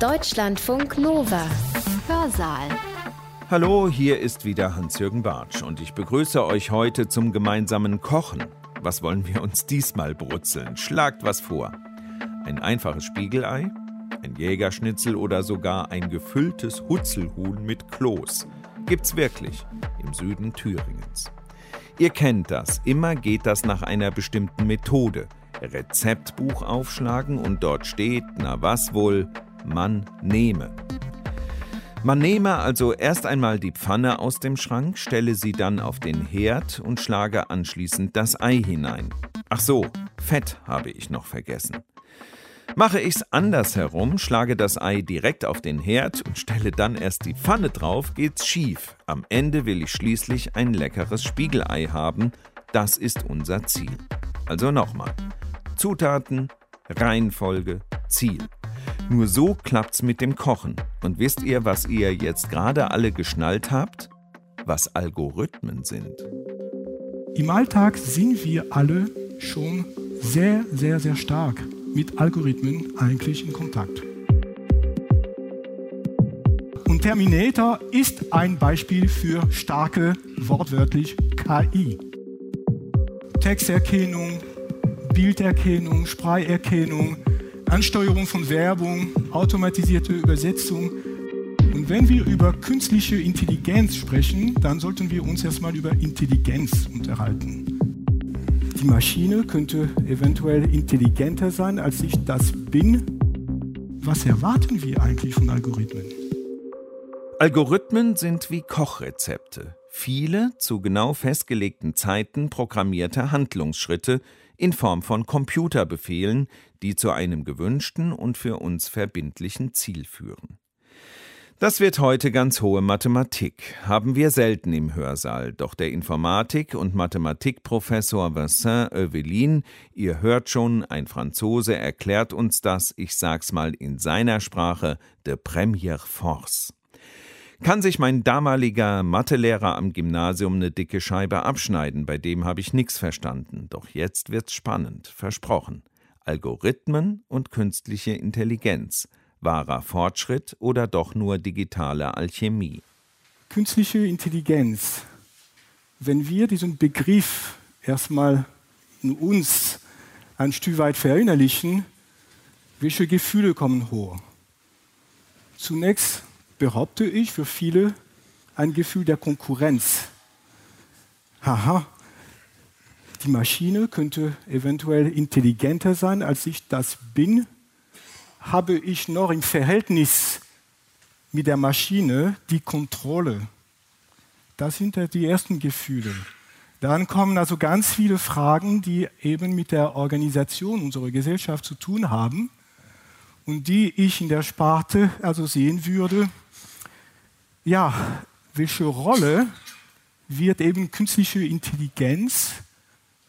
Deutschlandfunk Nova. Hörsaal. Hallo, hier ist wieder Hans-Jürgen Bartsch und ich begrüße euch heute zum gemeinsamen Kochen. Was wollen wir uns diesmal brutzeln? Schlagt was vor. Ein einfaches Spiegelei, ein Jägerschnitzel oder sogar ein gefülltes Hutzelhuhn mit Kloß. Gibt's wirklich im Süden Thüringens. Ihr kennt das, immer geht das nach einer bestimmten Methode. Rezeptbuch aufschlagen und dort steht, na was wohl, man nehme. Man nehme also erst einmal die Pfanne aus dem Schrank, stelle sie dann auf den Herd und schlage anschließend das Ei hinein. Ach so, Fett habe ich noch vergessen. Mache ich's andersherum, schlage das Ei direkt auf den Herd und stelle dann erst die Pfanne drauf, geht's schief. Am Ende will ich schließlich ein leckeres Spiegelei haben. Das ist unser Ziel. Also nochmal. Zutaten, Reihenfolge, Ziel. Nur so klappt's mit dem Kochen. Und wisst ihr, was ihr jetzt gerade alle geschnallt habt? Was Algorithmen sind. Im Alltag sind wir alle schon sehr, sehr, sehr stark mit Algorithmen eigentlich in Kontakt. Und Terminator ist ein Beispiel für starke, wortwörtlich KI. Texterkennung, Bilderkennung, Spracherkennung, Ansteuerung von Werbung, automatisierte Übersetzung. Und wenn wir über künstliche Intelligenz sprechen, dann sollten wir uns erstmal über Intelligenz unterhalten. Die Maschine könnte eventuell intelligenter sein, als ich das bin. Was erwarten wir eigentlich von Algorithmen? Algorithmen sind wie Kochrezepte. Viele zu genau festgelegten Zeiten programmierte Handlungsschritte, in Form von Computerbefehlen, die zu einem gewünschten und für uns verbindlichen Ziel führen. Das wird heute ganz hohe Mathematik, haben wir selten im Hörsaal, doch der Informatik- und Mathematikprofessor Vincent Evelin, ihr hört schon, ein Franzose, erklärt uns das, ich sag's mal in seiner Sprache, de première force kann sich mein damaliger Mathelehrer am Gymnasium eine dicke Scheibe abschneiden, bei dem habe ich nichts verstanden. Doch jetzt wird's spannend, versprochen. Algorithmen und künstliche Intelligenz. Wahrer Fortschritt oder doch nur digitale Alchemie? Künstliche Intelligenz. Wenn wir diesen Begriff erstmal in uns ein Stück weit verinnerlichen, welche Gefühle kommen hoch? Zunächst behaupte ich, für viele ein Gefühl der Konkurrenz. Haha, die Maschine könnte eventuell intelligenter sein, als ich das bin. Habe ich noch im Verhältnis mit der Maschine die Kontrolle? Das sind die ersten Gefühle. Dann kommen also ganz viele Fragen, die eben mit der Organisation unserer Gesellschaft zu tun haben und die ich in der Sparte also sehen würde, ja, welche Rolle wird eben künstliche Intelligenz,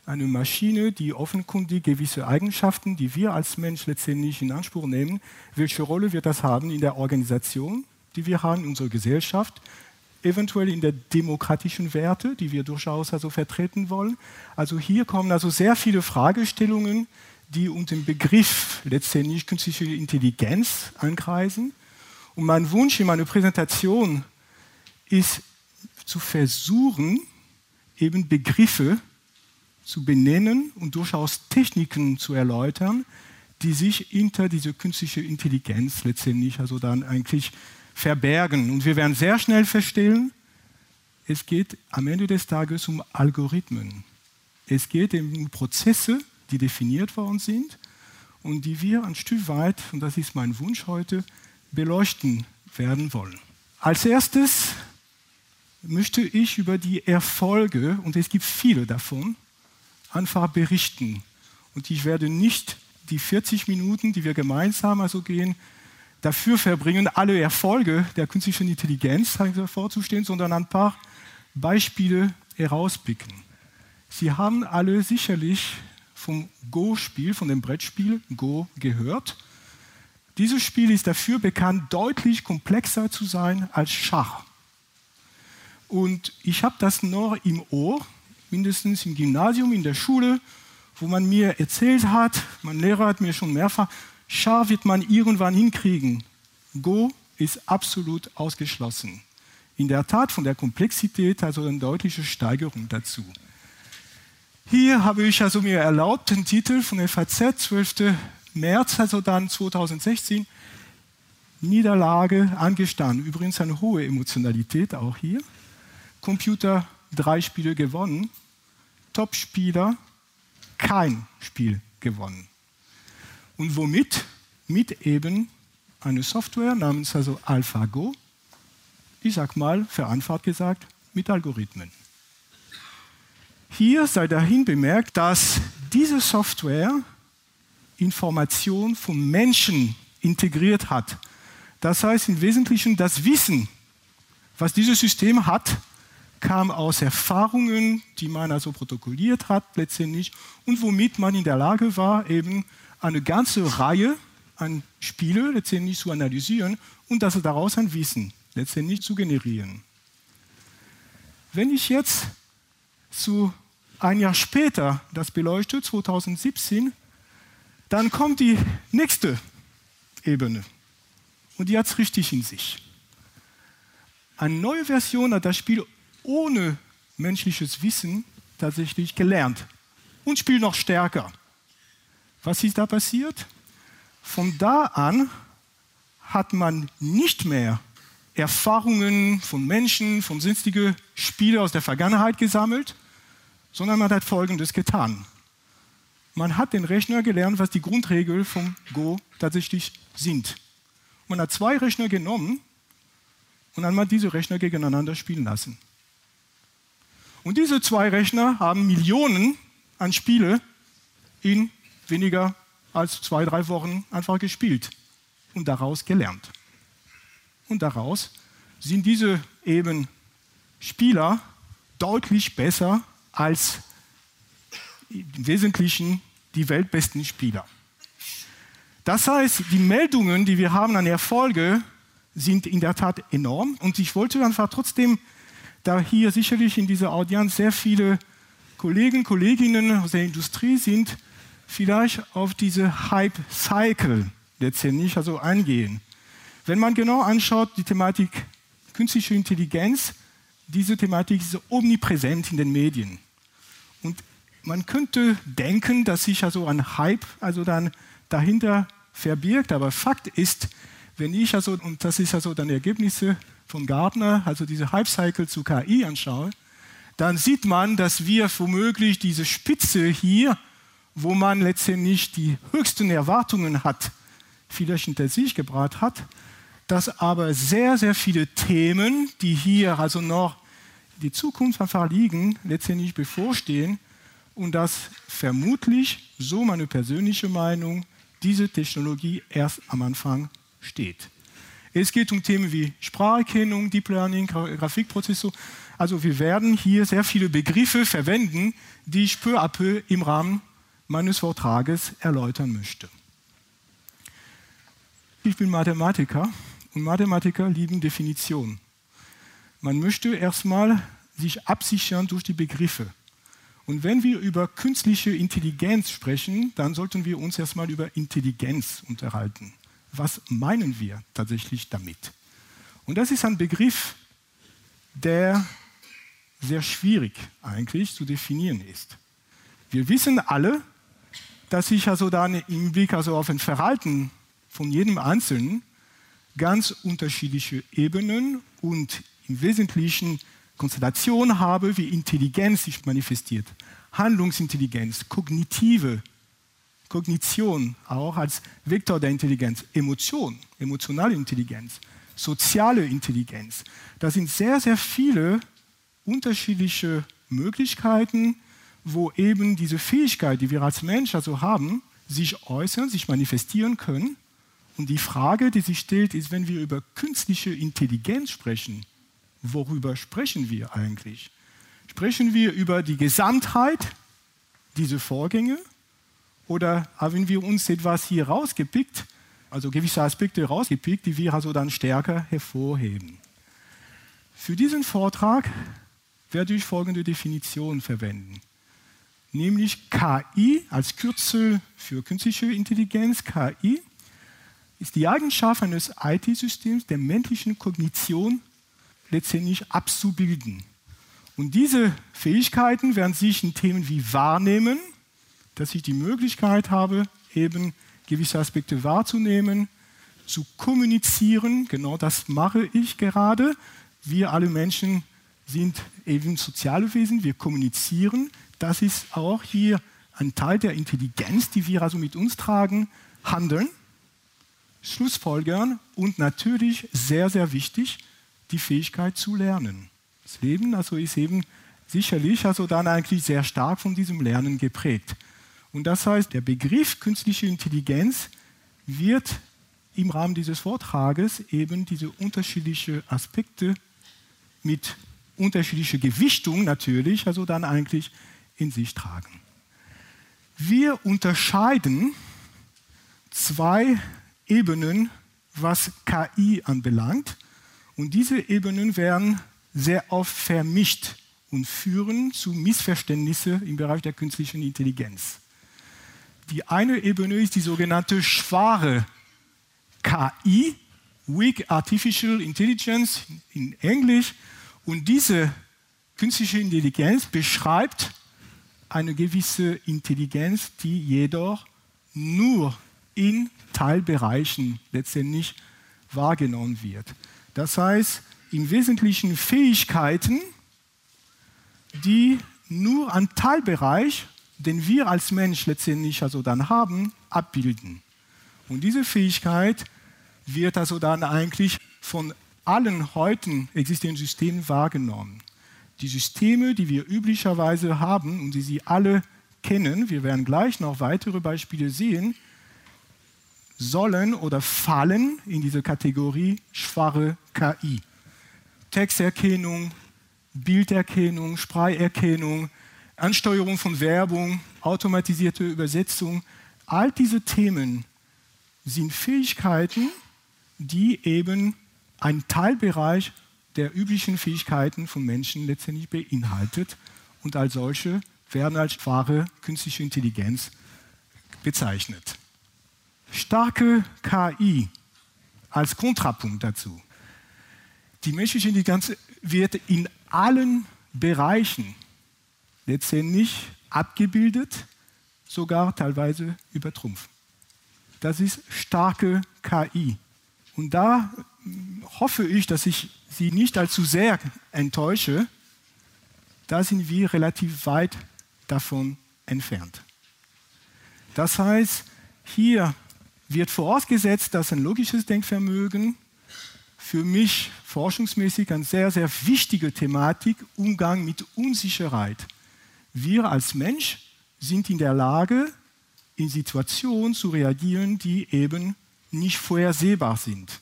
eine Maschine, die offenkundig gewisse Eigenschaften, die wir als Mensch letztendlich in Anspruch nehmen, welche Rolle wird das haben in der Organisation, die wir haben in unserer Gesellschaft, eventuell in der demokratischen Werte, die wir durchaus also vertreten wollen. Also hier kommen also sehr viele Fragestellungen, die unter dem Begriff letztendlich künstliche Intelligenz ankreisen. Und mein Wunsch in meiner Präsentation ist zu versuchen, eben Begriffe zu benennen und durchaus Techniken zu erläutern, die sich hinter diese künstliche Intelligenz letztendlich also dann eigentlich verbergen. Und wir werden sehr schnell feststellen, es geht am Ende des Tages um Algorithmen. Es geht um Prozesse, die definiert worden sind und die wir ein Stück weit, und das ist mein Wunsch heute, beleuchten werden wollen. Als erstes möchte ich über die Erfolge, und es gibt viele davon, einfach berichten. Und ich werde nicht die 40 Minuten, die wir gemeinsam also gehen, dafür verbringen, alle Erfolge der künstlichen Intelligenz vorzustellen, sondern ein paar Beispiele herauspicken. Sie haben alle sicherlich vom Go-Spiel, von dem Brettspiel Go gehört. Dieses Spiel ist dafür bekannt, deutlich komplexer zu sein als Schach. Und ich habe das noch im Ohr, mindestens im Gymnasium, in der Schule, wo man mir erzählt hat, mein Lehrer hat mir schon mehrfach, Schach wird man irgendwann hinkriegen. Go ist absolut ausgeschlossen. In der Tat von der Komplexität also eine deutliche Steigerung dazu. Hier habe ich also mir erlaubt, den Titel von FAZ, 12. März, also dann 2016, Niederlage angestanden. Übrigens eine hohe Emotionalität auch hier. Computer drei Spiele gewonnen, Top-Spieler kein Spiel gewonnen. Und womit? Mit eben einer Software namens also AlphaGo. Ich sag mal, vereinfacht gesagt, mit Algorithmen. Hier sei dahin bemerkt, dass diese Software Information von Menschen integriert hat. Das heißt im Wesentlichen, das Wissen, was dieses System hat, kam aus Erfahrungen, die man also protokolliert hat letztendlich und womit man in der Lage war, eben eine ganze Reihe an Spiele letztendlich zu analysieren und das daraus ein Wissen letztendlich zu generieren. Wenn ich jetzt zu ein Jahr später das beleuchte, 2017, dann kommt die nächste Ebene und die hat es richtig in sich. Eine neue Version hat das Spiel ohne menschliches Wissen tatsächlich gelernt und spielt noch stärker. Was ist da passiert? Von da an hat man nicht mehr Erfahrungen von Menschen, von sonstigen Spielen aus der Vergangenheit gesammelt, sondern man hat Folgendes getan. Man hat den Rechner gelernt, was die Grundregeln vom Go tatsächlich sind. Man hat zwei Rechner genommen und dann hat diese Rechner gegeneinander spielen lassen. Und diese zwei Rechner haben Millionen an Spiele in weniger als zwei, drei Wochen einfach gespielt und daraus gelernt. Und daraus sind diese eben Spieler deutlich besser als im Wesentlichen die weltbesten Spieler. Das heißt, die Meldungen, die wir haben an Erfolge, sind in der Tat enorm. Und ich wollte einfach trotzdem da hier sicherlich in dieser Audienz sehr viele Kollegen, Kolleginnen aus der Industrie sind, vielleicht auf diese Hype-Cycle letztendlich also eingehen. Wenn man genau anschaut, die Thematik künstliche Intelligenz, diese Thematik ist omnipräsent in den Medien. Man könnte denken, dass sich also ein Hype also dann dahinter verbirgt, aber Fakt ist, wenn ich also, und das ist also dann Ergebnisse von Gartner, also diese Hype-Cycle zu KI anschaue, dann sieht man, dass wir womöglich diese Spitze hier, wo man letztendlich die höchsten Erwartungen hat, vielleicht hinter sich gebracht hat, dass aber sehr, sehr viele Themen, die hier also noch die Zukunft einfach liegen, letztendlich bevorstehen und dass vermutlich, so meine persönliche Meinung, diese Technologie erst am Anfang steht. Es geht um Themen wie Spracherkennung, Deep Learning, Grafikprozessor. Also wir werden hier sehr viele Begriffe verwenden, die ich peu à peu im Rahmen meines Vortrages erläutern möchte. Ich bin Mathematiker und Mathematiker lieben Definitionen. Man möchte erstmal sich absichern durch die Begriffe. Und wenn wir über künstliche Intelligenz sprechen, dann sollten wir uns erstmal über Intelligenz unterhalten was meinen wir tatsächlich damit? Und das ist ein Begriff, der sehr schwierig eigentlich zu definieren ist. Wir wissen alle, dass sich also dann im Blick also auf ein Verhalten von jedem Einzelnen ganz unterschiedliche Ebenen und im Wesentlichen Konstellationen habe, wie Intelligenz sich manifestiert. Handlungsintelligenz, kognitive Kognition auch als Vektor der Intelligenz, Emotion, emotionale Intelligenz, soziale Intelligenz. Das sind sehr, sehr viele unterschiedliche Möglichkeiten, wo eben diese Fähigkeit, die wir als Mensch also haben, sich äußern, sich manifestieren können. Und die Frage, die sich stellt, ist, wenn wir über künstliche Intelligenz sprechen, worüber sprechen wir eigentlich? Sprechen wir über die Gesamtheit dieser Vorgänge oder haben wir uns etwas hier rausgepickt, also gewisse Aspekte rausgepickt, die wir also dann stärker hervorheben? Für diesen Vortrag werde ich folgende Definition verwenden, nämlich KI als Kürzel für künstliche Intelligenz, KI. ist die Eigenschaft eines IT-Systems, der menschlichen Kognition letztendlich abzubilden. Und diese Fähigkeiten werden sich in Themen wie Wahrnehmen, dass ich die Möglichkeit habe, eben gewisse Aspekte wahrzunehmen, zu kommunizieren, genau das mache ich gerade. Wir alle Menschen sind eben soziale Wesen, wir kommunizieren. Das ist auch hier ein Teil der Intelligenz, die wir also mit uns tragen, handeln, Schlussfolgern und natürlich sehr, sehr wichtig, die Fähigkeit zu lernen. Das Leben also ist eben sicherlich also dann eigentlich sehr stark von diesem Lernen geprägt. Und das heißt, der Begriff künstliche Intelligenz wird im Rahmen dieses Vortrages eben diese unterschiedlichen Aspekte mit unterschiedlicher Gewichtung natürlich, also dann eigentlich in sich tragen. Wir unterscheiden zwei Ebenen, was KI anbelangt. Und diese Ebenen werden sehr oft vermischt und führen zu Missverständnissen im Bereich der künstlichen Intelligenz. Die eine Ebene ist die sogenannte schwache KI, Weak Artificial Intelligence in Englisch. Und diese künstliche Intelligenz beschreibt eine gewisse Intelligenz, die jedoch nur in Teilbereichen letztendlich wahrgenommen wird. Das heißt, im Wesentlichen Fähigkeiten, die nur einen Teilbereich, den wir als Mensch letztendlich also dann haben, abbilden. Und diese Fähigkeit wird also dann eigentlich von allen heute existierenden Systemen wahrgenommen. Die Systeme, die wir üblicherweise haben und die Sie alle kennen, wir werden gleich noch weitere Beispiele sehen, sollen oder fallen in diese Kategorie schwache KI. Texterkennung, Bilderkennung, Spracherkennung, Ansteuerung von Werbung, automatisierte Übersetzung, all diese Themen sind Fähigkeiten, die eben einen Teilbereich der üblichen Fähigkeiten von Menschen letztendlich beinhaltet und als solche werden als wahre künstliche Intelligenz bezeichnet. Starke KI als Kontrapunkt dazu. Die menschliche Intelligenz wird in allen Bereichen letztendlich abgebildet, sogar teilweise übertrumpft. Das ist starke KI. Und da hoffe ich, dass ich Sie nicht allzu sehr enttäusche. Da sind wir relativ weit davon entfernt. Das heißt, hier wird vorausgesetzt, dass ein logisches Denkvermögen für mich forschungsmäßig eine sehr, sehr wichtige Thematik, Umgang mit Unsicherheit. Wir als Mensch sind in der Lage, in Situationen zu reagieren, die eben nicht vorhersehbar sind.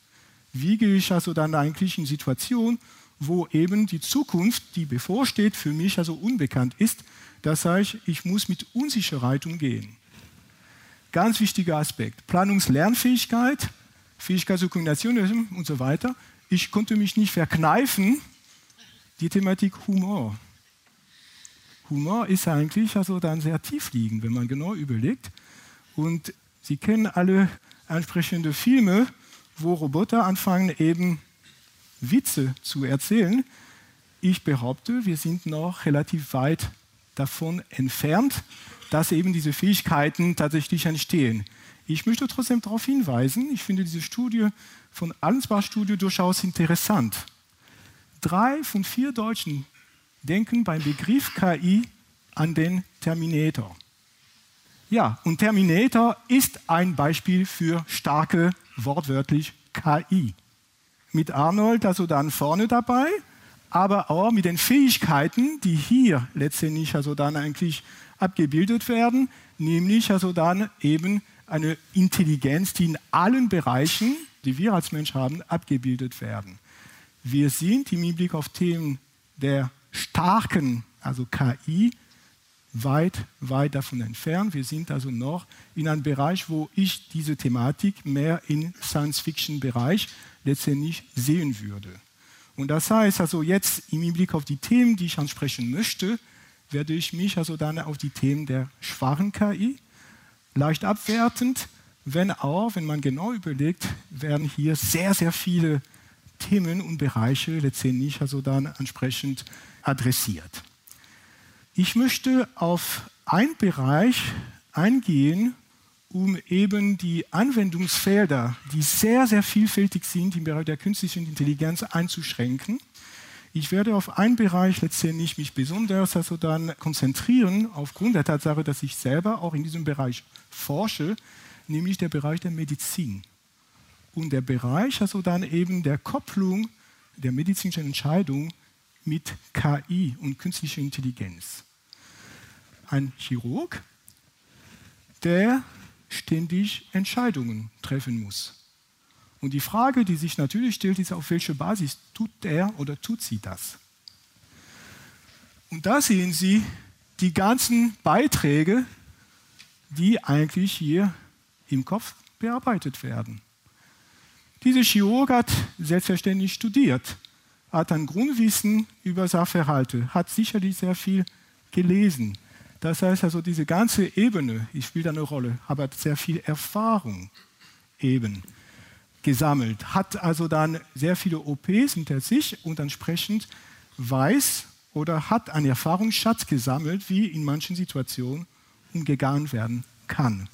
Wie gehe ich also dann eigentlich in Situationen, wo eben die Zukunft, die bevorsteht, für mich also unbekannt ist? Das heißt, ich muss mit Unsicherheit umgehen. Ganz wichtiger Aspekt. Planungslernfähigkeit, Fähigkeit zur Kombination und so weiter. Ich konnte mich nicht verkneifen, die Thematik Humor. Humor ist eigentlich also dann sehr tief liegend, wenn man genau überlegt. Und Sie kennen alle entsprechende Filme, wo Roboter anfangen, eben Witze zu erzählen. Ich behaupte, wir sind noch relativ weit davon entfernt, dass eben diese Fähigkeiten tatsächlich entstehen. Ich möchte trotzdem darauf hinweisen, ich finde diese Studie von Allensbach Studio durchaus interessant. Drei von vier Deutschen denken beim Begriff KI an den Terminator. Ja, und Terminator ist ein Beispiel für starke, wortwörtlich KI. Mit Arnold also dann vorne dabei, aber auch mit den Fähigkeiten, die hier letztendlich also dann eigentlich abgebildet werden, nämlich also dann eben eine Intelligenz, die in allen Bereichen, die wir als Mensch haben, abgebildet werden. Wir sind im Hinblick auf Themen der starken, also KI, weit, weit davon entfernt. Wir sind also noch in einem Bereich, wo ich diese Thematik mehr im Science-Fiction-Bereich letztendlich sehen würde. Und das heißt also jetzt im Hinblick auf die Themen, die ich ansprechen möchte, werde ich mich also dann auf die Themen der schwachen KI leicht abwertend wenn auch, wenn man genau überlegt, werden hier sehr, sehr viele Themen und Bereiche letztendlich also dann entsprechend adressiert. Ich möchte auf einen Bereich eingehen, um eben die Anwendungsfelder, die sehr, sehr vielfältig sind im Bereich der künstlichen Intelligenz einzuschränken. Ich werde auf einen Bereich letztendlich mich besonders also dann konzentrieren, aufgrund der Tatsache, dass ich selber auch in diesem Bereich forsche, nämlich der Bereich der Medizin. Und der Bereich also dann eben der Kopplung der medizinischen Entscheidung mit KI und künstlicher Intelligenz. Ein Chirurg, der ständig Entscheidungen treffen muss. Und die Frage, die sich natürlich stellt, ist, auf welcher Basis tut er oder tut sie das? Und da sehen Sie die ganzen Beiträge, die eigentlich hier im Kopf bearbeitet werden. Dieser Chirurg hat selbstverständlich studiert, hat ein Grundwissen über Sachverhalte, hat sicherlich sehr viel gelesen. Das heißt also, diese ganze Ebene, ich spiele da eine Rolle, aber hat sehr viel Erfahrung eben gesammelt, hat also dann sehr viele OPs hinter sich und entsprechend weiß oder hat einen Erfahrungsschatz gesammelt, wie in manchen Situationen umgegangen werden kann.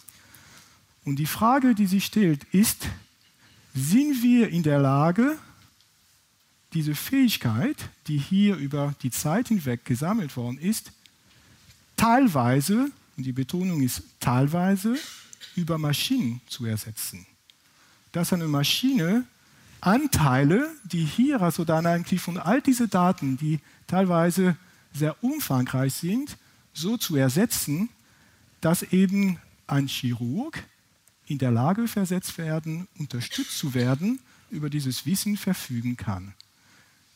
Und die Frage, die sich stellt, ist, sind wir in der Lage, diese Fähigkeit, die hier über die Zeit hinweg gesammelt worden ist, teilweise, und die Betonung ist teilweise, über Maschinen zu ersetzen. Dass eine Maschine Anteile, die hier also dann eigentlich von all diesen Daten, die teilweise sehr umfangreich sind, so zu ersetzen, dass eben ein Chirurg in der Lage versetzt werden, unterstützt zu werden, über dieses Wissen verfügen kann.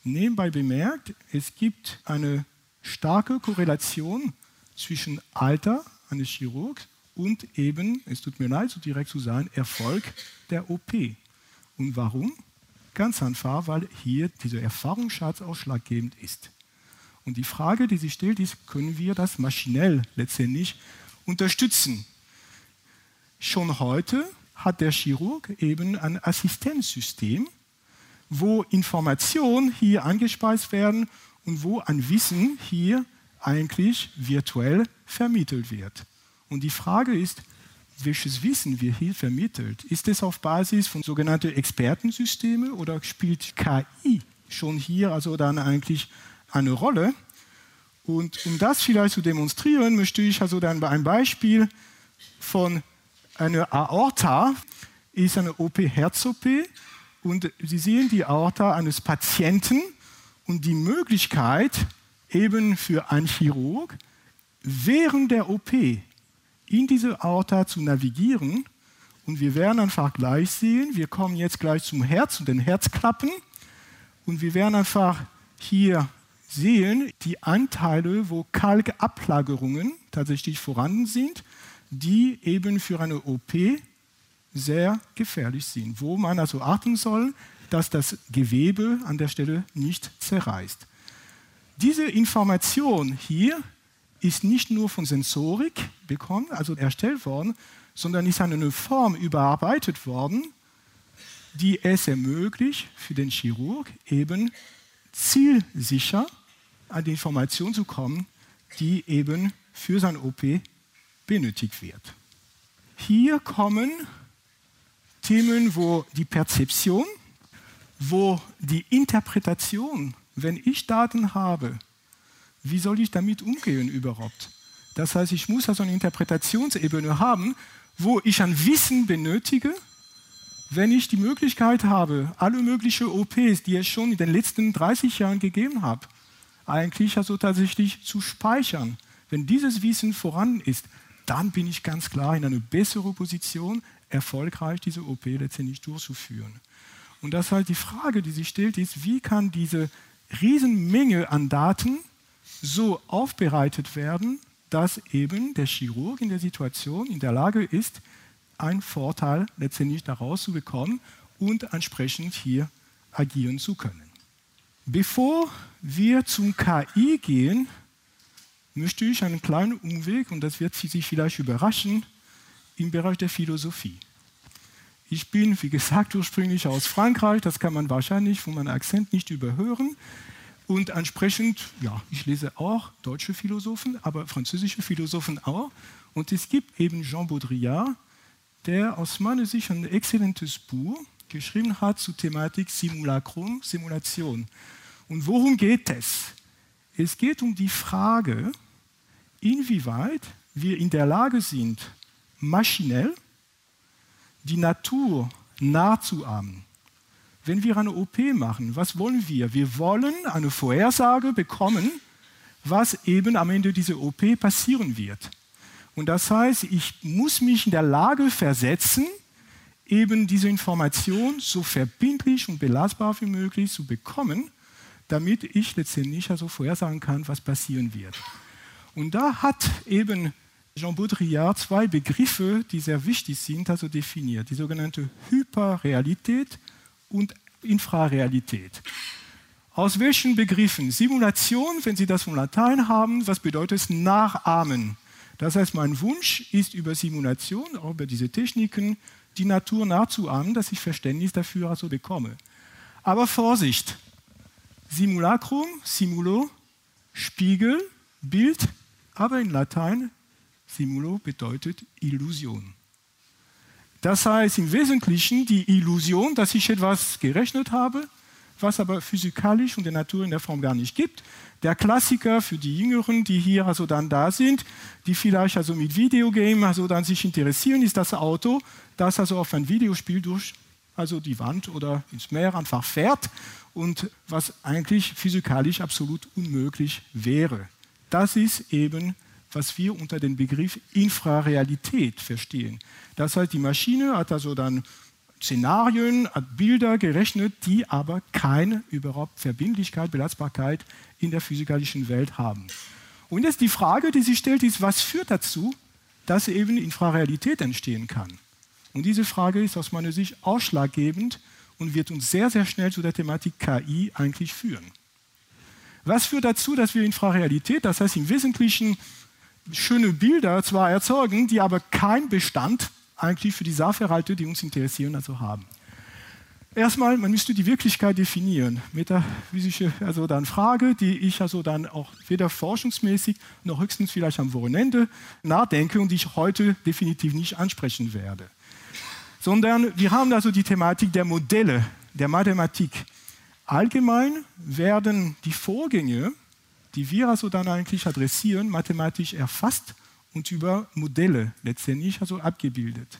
Nebenbei bemerkt, es gibt eine starke Korrelation zwischen Alter eines Chirurgs und eben, es tut mir leid, so direkt zu sein, Erfolg der OP. Und warum? Ganz einfach, weil hier dieser Erfahrungsschatz ausschlaggebend ist. Und die Frage, die sich stellt, ist, können wir das maschinell letztendlich unterstützen? Schon heute hat der Chirurg eben ein Assistenzsystem, wo Informationen hier angespeist werden und wo ein Wissen hier eigentlich virtuell vermittelt wird. Und die Frage ist, welches Wissen wir hier vermittelt. Ist es auf Basis von sogenannten Expertensystemen oder spielt KI schon hier also dann eigentlich eine Rolle? Und um das vielleicht zu demonstrieren, möchte ich also dann bei einem Beispiel von eine Aorta ist eine OP, Herz-OP. Und Sie sehen die Aorta eines Patienten und die Möglichkeit eben für einen Chirurg, während der OP in diese Aorta zu navigieren. Und wir werden einfach gleich sehen, wir kommen jetzt gleich zum Herz und den Herzklappen. Und wir werden einfach hier sehen, die Anteile, wo Kalkablagerungen tatsächlich vorhanden sind die eben für eine OP sehr gefährlich sind, wo man also achten soll, dass das Gewebe an der Stelle nicht zerreißt. Diese Information hier ist nicht nur von Sensorik bekommen, also erstellt worden, sondern ist an eine Form überarbeitet worden, die es ermöglicht, für den Chirurg eben zielsicher an die Information zu kommen, die eben für sein OP benötigt wird. Hier kommen Themen, wo die Perzeption, wo die Interpretation, wenn ich Daten habe, wie soll ich damit umgehen überhaupt? Das heißt, ich muss also eine Interpretationsebene haben, wo ich ein Wissen benötige, wenn ich die Möglichkeit habe, alle möglichen OPs, die es schon in den letzten 30 Jahren gegeben hat, eigentlich also tatsächlich zu speichern. Wenn dieses Wissen vorhanden ist, dann bin ich ganz klar in einer besseren Position, erfolgreich diese OP letztendlich durchzuführen. Und das halt die Frage, die sich stellt, ist, wie kann diese Riesenmenge an Daten so aufbereitet werden, dass eben der Chirurg in der Situation in der Lage ist, einen Vorteil letztendlich daraus zu bekommen und entsprechend hier agieren zu können. Bevor wir zum KI gehen, möchte ich einen kleinen Umweg, und das wird Sie sich vielleicht überraschen, im Bereich der Philosophie Ich bin, wie gesagt, ursprünglich aus Frankreich. Das kann man wahrscheinlich von meinem Akzent nicht überhören. Und entsprechend, ja, ich lese auch deutsche Philosophen, aber französische Philosophen auch. Und es gibt eben Jean Baudrillard, der aus meiner Sicht ein exzellentes Buch geschrieben hat zur Thematik Simulacrum, Simulation. Und worum geht es? Es geht um die Frage, inwieweit wir in der Lage sind, maschinell die Natur nachzuahmen. Wenn wir eine OP machen, was wollen wir? Wir wollen eine Vorhersage bekommen, was eben am Ende dieser OP passieren wird. Und das heißt, ich muss mich in der Lage versetzen, eben diese Information so verbindlich und belastbar wie möglich zu bekommen, damit ich letztendlich also vorhersagen kann, was passieren wird. Und da hat eben Jean Baudrillard zwei Begriffe, die sehr wichtig sind, also definiert. Die sogenannte Hyperrealität und Infrarealität. Aus welchen Begriffen? Simulation, wenn Sie das vom Latein haben, was bedeutet es? Nachahmen. Das heißt, mein Wunsch ist über Simulation, auch über diese Techniken, die Natur nachzuahmen, dass ich Verständnis dafür also bekomme. Aber Vorsicht! Simulacrum, Simulo, Spiegel, Bild, aber in Latein Simulo bedeutet Illusion. Das heißt im Wesentlichen die Illusion, dass ich etwas gerechnet habe, was aber physikalisch und der Natur in der Form gar nicht gibt. Der Klassiker für die Jüngeren, die hier also dann da sind, die vielleicht also mit Videogame also dann sich interessieren, ist das Auto, das also auf ein Videospiel durch also die Wand oder ins Meer einfach fährt und was eigentlich physikalisch absolut unmöglich wäre. Das ist eben, was wir unter dem Begriff Infrarealität verstehen. Das heißt, die Maschine hat also dann Szenarien, hat Bilder gerechnet, die aber keine überhaupt Verbindlichkeit, Belastbarkeit in der physikalischen Welt haben. Und jetzt die Frage, die sich stellt, ist, was führt dazu, dass eben Infrarealität entstehen kann? Und diese Frage ist aus meiner Sicht ausschlaggebend und wird uns sehr, sehr schnell zu der Thematik KI eigentlich führen. Was führt dazu, dass wir Infrarealität, das heißt im Wesentlichen schöne Bilder zwar erzeugen, die aber keinen Bestand eigentlich für die Sachverhalte, die uns interessieren, also haben? Erstmal, man müsste die Wirklichkeit definieren. Metaphysische, also dann Frage, die ich also dann auch weder forschungsmäßig noch höchstens vielleicht am Wochenende nachdenke und die ich heute definitiv nicht ansprechen werde sondern wir haben also die Thematik der Modelle, der Mathematik. Allgemein werden die Vorgänge, die wir also dann eigentlich adressieren, mathematisch erfasst und über Modelle letztendlich also abgebildet.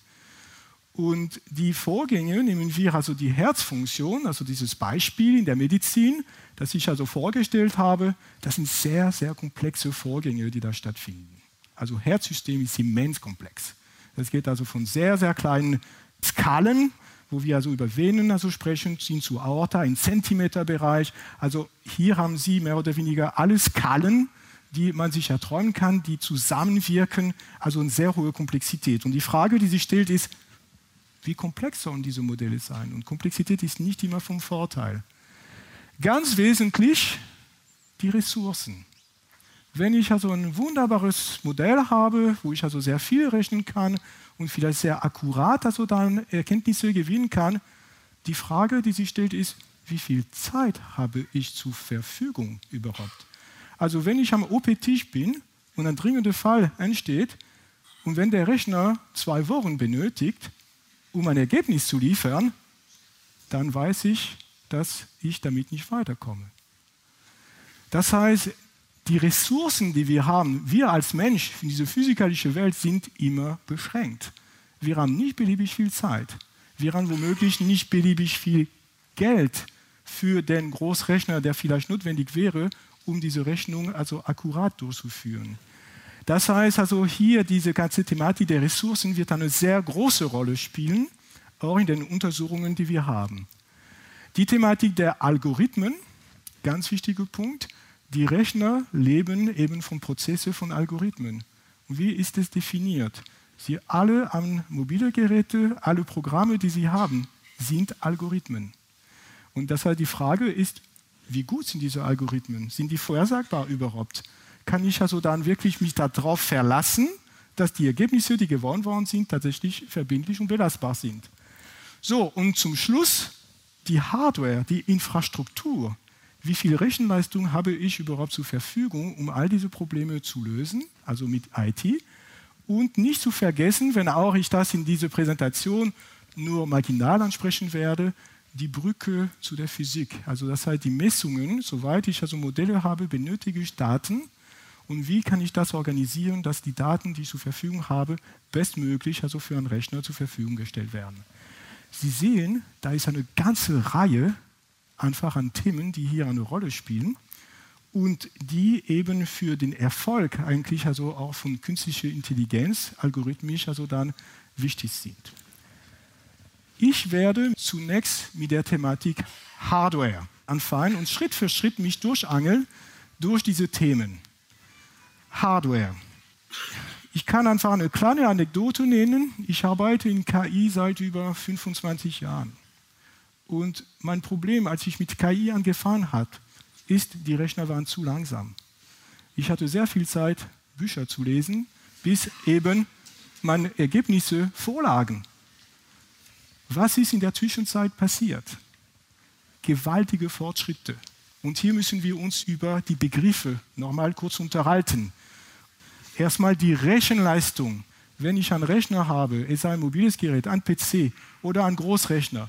Und die Vorgänge nehmen wir also die Herzfunktion, also dieses Beispiel in der Medizin, das ich also vorgestellt habe, das sind sehr, sehr komplexe Vorgänge, die da stattfinden. Also Herzsystem ist immens komplex. Das geht also von sehr, sehr kleinen Skalen, wo wir also über Venen also sprechen, sind zu Aorta im Zentimeterbereich. Also hier haben Sie mehr oder weniger alle Skalen, die man sich erträumen kann, die zusammenwirken, also eine sehr hohe Komplexität. Und die Frage, die sich stellt, ist, wie komplex sollen diese Modelle sein? Und Komplexität ist nicht immer vom Vorteil. Ganz wesentlich die Ressourcen. Wenn ich also ein wunderbares Modell habe, wo ich also sehr viel rechnen kann und vielleicht sehr akkurat also dann Erkenntnisse gewinnen kann, die Frage, die sich stellt, ist, wie viel Zeit habe ich zur Verfügung überhaupt? Also wenn ich am OP-Tisch bin und ein dringender Fall entsteht und wenn der Rechner zwei Wochen benötigt, um ein Ergebnis zu liefern, dann weiß ich, dass ich damit nicht weiterkomme. Das heißt, die Ressourcen, die wir haben, wir als Mensch in dieser physikalischen Welt, sind immer beschränkt. Wir haben nicht beliebig viel Zeit. Wir haben womöglich nicht beliebig viel Geld für den Großrechner, der vielleicht notwendig wäre, um diese Rechnung also akkurat durchzuführen. Das heißt also hier diese ganze Thematik der Ressourcen wird eine sehr große Rolle spielen, auch in den Untersuchungen, die wir haben. Die Thematik der Algorithmen, ganz wichtiger Punkt, die Rechner leben eben von Prozessen von Algorithmen. wie ist es definiert? Sie alle an mobile Geräte, alle Programme, die sie haben, sind Algorithmen. Und deshalb die Frage ist, wie gut sind diese Algorithmen? Sind die vorhersagbar überhaupt? Kann ich also dann wirklich mich darauf verlassen, dass die Ergebnisse, die gewonnen worden sind, tatsächlich verbindlich und belastbar sind? So, und zum Schluss die Hardware, die Infrastruktur. Wie viel Rechenleistung habe ich überhaupt zur Verfügung, um all diese Probleme zu lösen, also mit IT? Und nicht zu vergessen, wenn auch ich das in dieser Präsentation nur marginal ansprechen werde, die Brücke zu der Physik. Also das heißt, die Messungen, soweit ich also Modelle habe, benötige ich Daten. Und wie kann ich das organisieren, dass die Daten, die ich zur Verfügung habe, bestmöglich also für einen Rechner zur Verfügung gestellt werden? Sie sehen, da ist eine ganze Reihe einfach an Themen, die hier eine Rolle spielen und die eben für den Erfolg eigentlich also auch von künstlicher Intelligenz algorithmisch also dann wichtig sind. Ich werde zunächst mit der Thematik Hardware anfangen und Schritt für Schritt mich durchangeln durch diese Themen. Hardware. Ich kann einfach eine kleine Anekdote nennen. Ich arbeite in KI seit über 25 Jahren. Und mein Problem, als ich mit KI angefangen habe, ist, die Rechner waren zu langsam. Ich hatte sehr viel Zeit, Bücher zu lesen, bis eben meine Ergebnisse vorlagen. Was ist in der Zwischenzeit passiert? Gewaltige Fortschritte. Und hier müssen wir uns über die Begriffe nochmal kurz unterhalten. Erstmal die Rechenleistung. Wenn ich einen Rechner habe, es sei ein mobiles Gerät, ein PC oder ein Großrechner,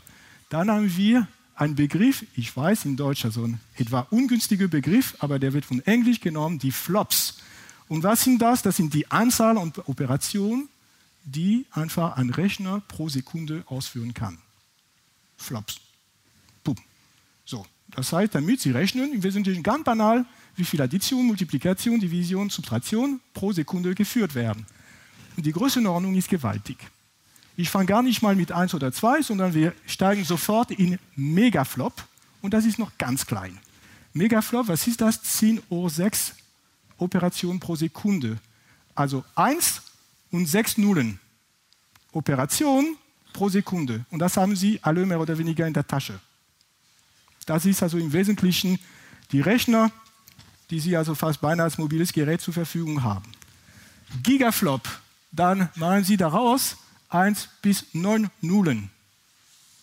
dann haben wir einen Begriff, ich weiß in Deutsch also ein etwa ungünstiger Begriff, aber der wird von Englisch genommen, die Flops. Und was sind das? Das sind die Anzahl an Operationen, die einfach ein Rechner pro Sekunde ausführen kann. Flops. Puh. So, das heißt, damit Sie rechnen, im Wesentlichen ganz banal, wie viel Addition, Multiplikation, Division, Subtraktion pro Sekunde geführt werden. Und die Größenordnung ist gewaltig. Ich fange gar nicht mal mit 1 oder 2, sondern wir steigen sofort in Megaflop und das ist noch ganz klein. Megaflop, was ist das? 10 Uhr 6 Operationen pro Sekunde. Also 1 und 6 Nullen. Operationen pro Sekunde. Und das haben Sie alle mehr oder weniger in der Tasche. Das ist also im Wesentlichen die Rechner, die Sie also fast beinahe als mobiles Gerät zur Verfügung haben. Gigaflop, dann machen Sie daraus 1 bis 9 Nullen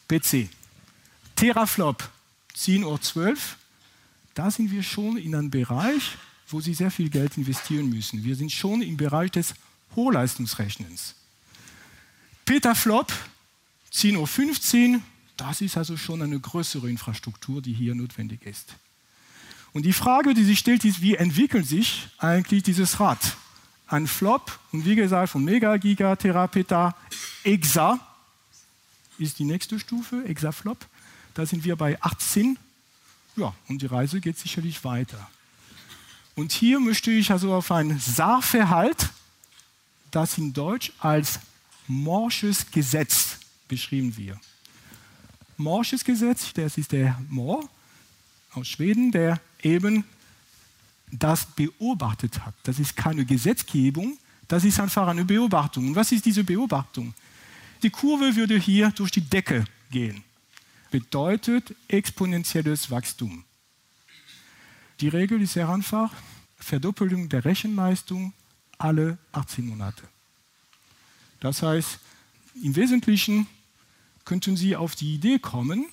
PC. Teraflop 10 oder 12, da sind wir schon in einem Bereich, wo Sie sehr viel Geld investieren müssen. Wir sind schon im Bereich des Hochleistungsrechnens. Petaflop 10 Uhr 15, das ist also schon eine größere Infrastruktur, die hier notwendig ist. Und die Frage, die sich stellt, ist, wie entwickelt sich eigentlich dieses Rad? Ein Flop, und wie gesagt, von Mega, Giga, Terapeta, Exa ist die nächste Stufe, Exaflop. Da sind wir bei 18. Ja, und die Reise geht sicherlich weiter. Und hier möchte ich also auf ein Sachverhalt, das in Deutsch als Morsches Gesetz beschrieben wird. Morsches Gesetz, das ist der Mor aus Schweden, der eben das beobachtet hat. Das ist keine Gesetzgebung, das ist einfach eine Beobachtung. Und was ist diese Beobachtung? Die Kurve würde hier durch die Decke gehen. Bedeutet exponentielles Wachstum. Die Regel ist sehr einfach. Verdoppelung der Rechenleistung alle 18 Monate. Das heißt, im Wesentlichen könnten Sie auf die Idee kommen,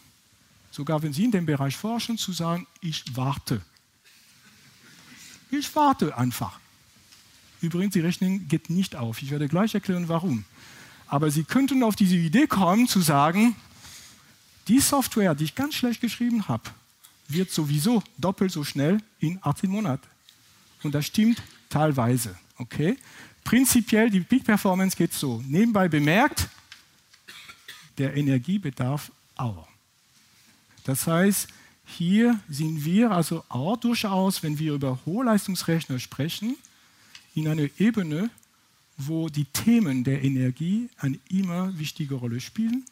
sogar wenn Sie in dem Bereich forschen, zu sagen, ich warte. Ich warte einfach. Übrigens, die Rechnung geht nicht auf. Ich werde gleich erklären, warum. Aber Sie könnten auf diese Idee kommen, zu sagen, die Software, die ich ganz schlecht geschrieben habe, wird sowieso doppelt so schnell in 18 Monaten. Und das stimmt teilweise. Okay? Prinzipiell, die Peak Performance geht so. Nebenbei bemerkt, der Energiebedarf auch. Das heißt, hier sind wir also auch durchaus, wenn wir über Hochleistungsrechner sprechen, in einer Ebene, wo die Themen der Energie eine immer wichtige Rolle spielen.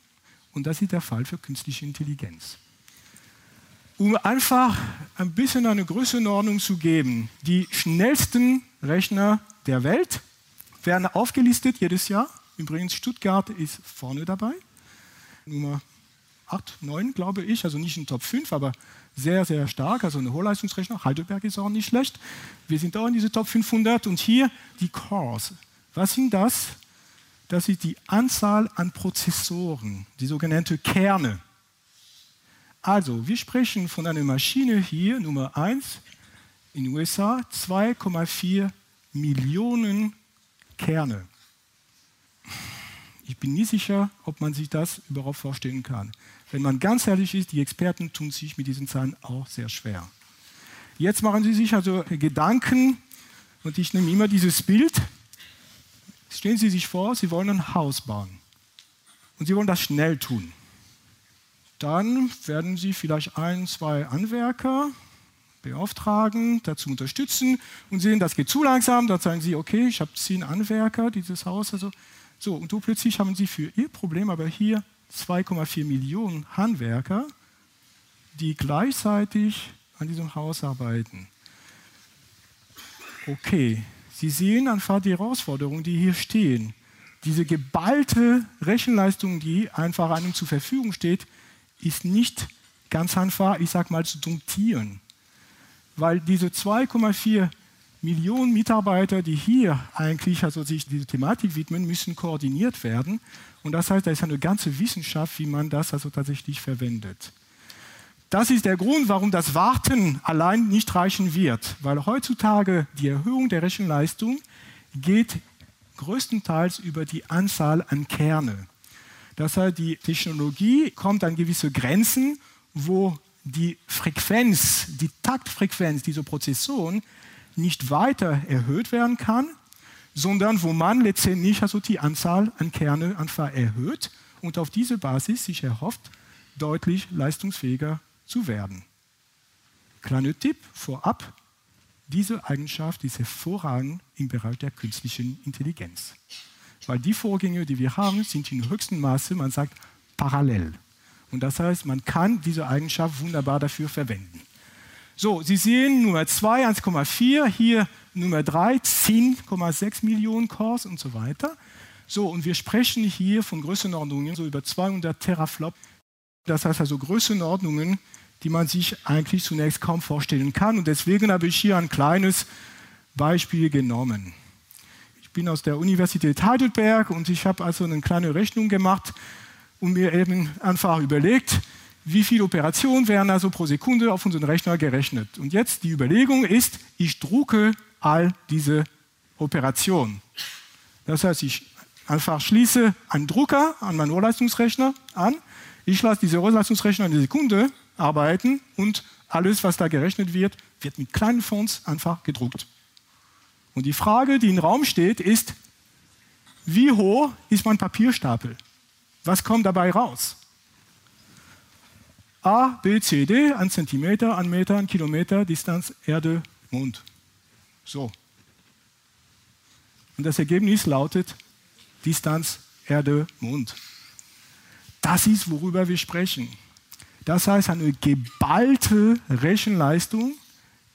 Und das ist der Fall für künstliche Intelligenz. Um einfach ein bisschen eine Größenordnung zu geben, die schnellsten Rechner der Welt werden aufgelistet jedes Jahr. Übrigens, Stuttgart ist vorne dabei. Nummer 8, 9, glaube ich, also nicht in Top 5, aber sehr, sehr stark. Also eine Hochleistungsrechner. Heidelberg ist auch nicht schlecht. Wir sind auch in diese Top 500 und hier die Cores. Was sind das? Das ist die Anzahl an Prozessoren, die sogenannte Kerne. Also, wir sprechen von einer Maschine hier, Nummer 1, in den USA, 2,4 Millionen Kerne. Ich bin nicht sicher, ob man sich das überhaupt vorstellen kann. Wenn man ganz ehrlich ist, die Experten tun sich mit diesen Zahlen auch sehr schwer. Jetzt machen Sie sich also Gedanken, und ich nehme immer dieses Bild. Stellen Sie sich vor, Sie wollen ein Haus bauen. Und Sie wollen das schnell tun. Dann werden Sie vielleicht ein, zwei Anwerker beauftragen, dazu unterstützen und sehen, das geht zu langsam. Dann sagen Sie, okay, ich habe zehn Anwerker, dieses Haus. Also, so, und so plötzlich haben Sie für Ihr Problem aber hier 2,4 Millionen Handwerker, die gleichzeitig an diesem Haus arbeiten. Okay, Sie sehen einfach die Herausforderungen, die hier stehen. Diese geballte Rechenleistung, die einfach einem zur Verfügung steht, ist nicht ganz einfach, ich sage mal, zu domptieren. Weil diese 2,4 Millionen Mitarbeiter, die hier eigentlich also sich dieser Thematik widmen, müssen koordiniert werden. Und das heißt, da ist eine ganze Wissenschaft, wie man das also tatsächlich verwendet. Das ist der Grund, warum das Warten allein nicht reichen wird, weil heutzutage die Erhöhung der Rechenleistung geht größtenteils über die Anzahl an Kerne. Das heißt, die Technologie kommt an gewisse Grenzen, wo die Frequenz, die Taktfrequenz dieser Prozessoren nicht weiter erhöht werden kann, sondern wo man letztendlich also die Anzahl an Kerne einfach erhöht und auf diese Basis sich erhofft, deutlich leistungsfähiger zu werden. Kleiner Tipp vorab, diese Eigenschaft ist hervorragend im Bereich der künstlichen Intelligenz. Weil die Vorgänge, die wir haben, sind in höchstem Maße, man sagt, parallel. Und das heißt, man kann diese Eigenschaft wunderbar dafür verwenden. So, Sie sehen Nummer 2, 1,4, hier Nummer 3, 10,6 Millionen Cores und so weiter. So, und wir sprechen hier von Größenordnungen, so über 200 Teraflop. Das heißt also Größenordnungen, die man sich eigentlich zunächst kaum vorstellen kann. Und deswegen habe ich hier ein kleines Beispiel genommen. Ich bin aus der Universität Heidelberg und ich habe also eine kleine Rechnung gemacht und mir eben einfach überlegt, wie viele Operationen werden also pro Sekunde auf unseren Rechner gerechnet. Und jetzt die Überlegung ist, ich drucke all diese Operationen. Das heißt, ich einfach schließe einen Drucker an meinen Ohrleistungsrechner an, ich lasse diese Ohrleistungsrechner eine Sekunde arbeiten und alles, was da gerechnet wird, wird mit kleinen Fonts einfach gedruckt. Und die Frage, die im Raum steht, ist, wie hoch ist mein Papierstapel? Was kommt dabei raus? A, B, C, D, ein Zentimeter, ein Meter, ein Kilometer, Distanz, Erde, Mond. So. Und das Ergebnis lautet Distanz, Erde, Mond. Das ist, worüber wir sprechen. Das heißt, eine geballte Rechenleistung,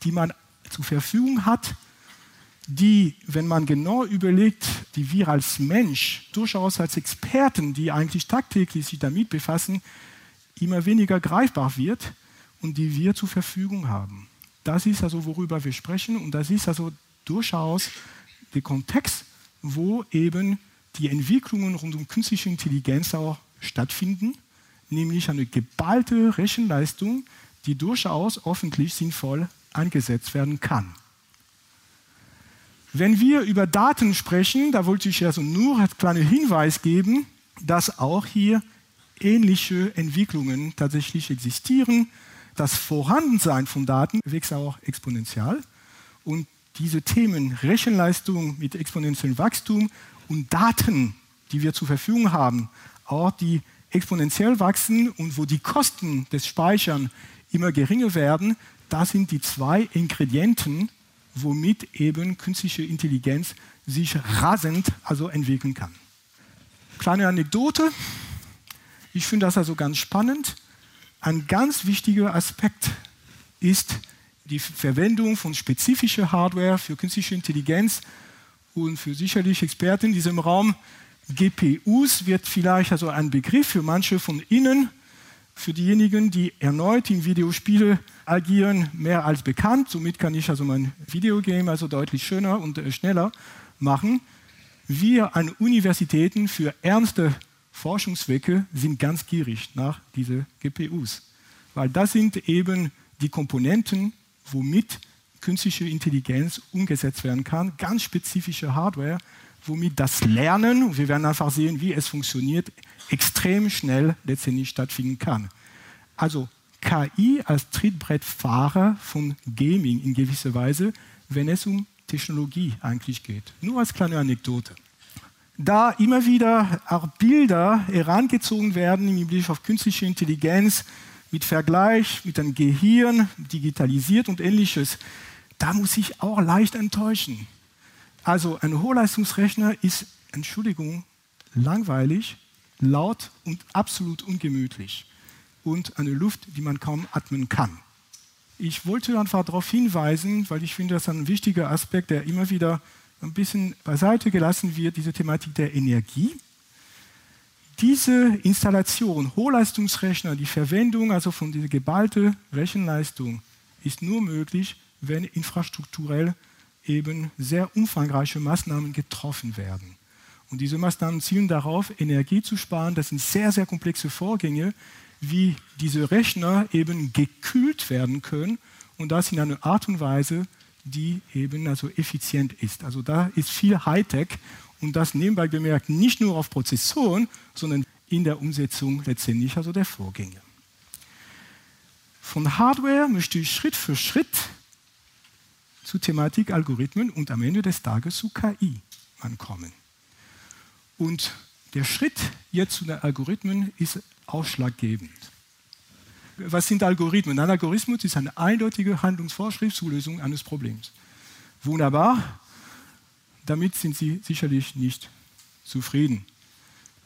die man zur Verfügung hat, die, wenn man genau überlegt, die wir als Mensch durchaus als Experten, die eigentlich tagtäglich sich damit befassen, immer weniger greifbar wird und die wir zur Verfügung haben. Das ist also, worüber wir sprechen und das ist also durchaus der Kontext, wo eben die Entwicklungen rund um künstliche Intelligenz auch stattfinden nämlich eine geballte Rechenleistung, die durchaus öffentlich sinnvoll eingesetzt werden kann. Wenn wir über Daten sprechen, da wollte ich also nur einen kleinen Hinweis geben, dass auch hier ähnliche Entwicklungen tatsächlich existieren. Das Vorhandensein von Daten wächst auch exponentiell. Und diese Themen Rechenleistung mit exponentiellem Wachstum und Daten, die wir zur Verfügung haben, auch die exponentiell wachsen und wo die Kosten des Speichern immer geringer werden, das sind die zwei Ingredienten, womit eben künstliche Intelligenz sich rasend also entwickeln kann. Kleine Anekdote. Ich finde das also ganz spannend. Ein ganz wichtiger Aspekt ist die Verwendung von spezifischer Hardware für künstliche Intelligenz und für sicherlich Experten in diesem Raum GPUs wird vielleicht also ein Begriff für manche von Ihnen, für diejenigen, die erneut in Videospiele agieren, mehr als bekannt. Somit kann ich also mein Videogame also deutlich schöner und äh, schneller machen. wir an Universitäten für ernste Forschungszwecke sind ganz gierig nach diesen GPUs, weil das sind eben die Komponenten, womit künstliche Intelligenz umgesetzt werden kann, ganz spezifische Hardware, womit das Lernen, und wir werden einfach sehen, wie es funktioniert, extrem schnell letztendlich stattfinden kann. Also KI als Trittbrettfahrer von Gaming in gewisser Weise, wenn es um Technologie eigentlich geht. Nur als kleine Anekdote. Da immer wieder auch Bilder herangezogen werden im Blick auf künstliche Intelligenz mit Vergleich mit dem Gehirn, digitalisiert und ähnliches, da muss ich auch leicht enttäuschen. Also ein Hochleistungsrechner ist, Entschuldigung, langweilig, laut und absolut ungemütlich und eine Luft, die man kaum atmen kann. Ich wollte einfach darauf hinweisen, weil ich finde, das ist ein wichtiger Aspekt, der immer wieder ein bisschen beiseite gelassen wird, diese Thematik der Energie. Diese Installation, Hochleistungsrechner, die Verwendung also von dieser geballten Rechenleistung ist nur möglich, wenn infrastrukturell eben sehr umfangreiche Maßnahmen getroffen werden. Und diese Maßnahmen zielen darauf, Energie zu sparen. Das sind sehr, sehr komplexe Vorgänge, wie diese Rechner eben gekühlt werden können und das in einer Art und Weise, die eben also effizient ist. Also da ist viel Hightech und das nebenbei bemerkt nicht nur auf Prozessoren, sondern in der Umsetzung letztendlich also der Vorgänge. Von Hardware möchte ich Schritt für Schritt zu Thematik Algorithmen und am Ende des Tages zu KI ankommen. Und der Schritt jetzt zu den Algorithmen ist ausschlaggebend. Was sind Algorithmen? Ein Algorithmus ist eine eindeutige Handlungsvorschrift zur Lösung eines Problems. Wunderbar, damit sind Sie sicherlich nicht zufrieden.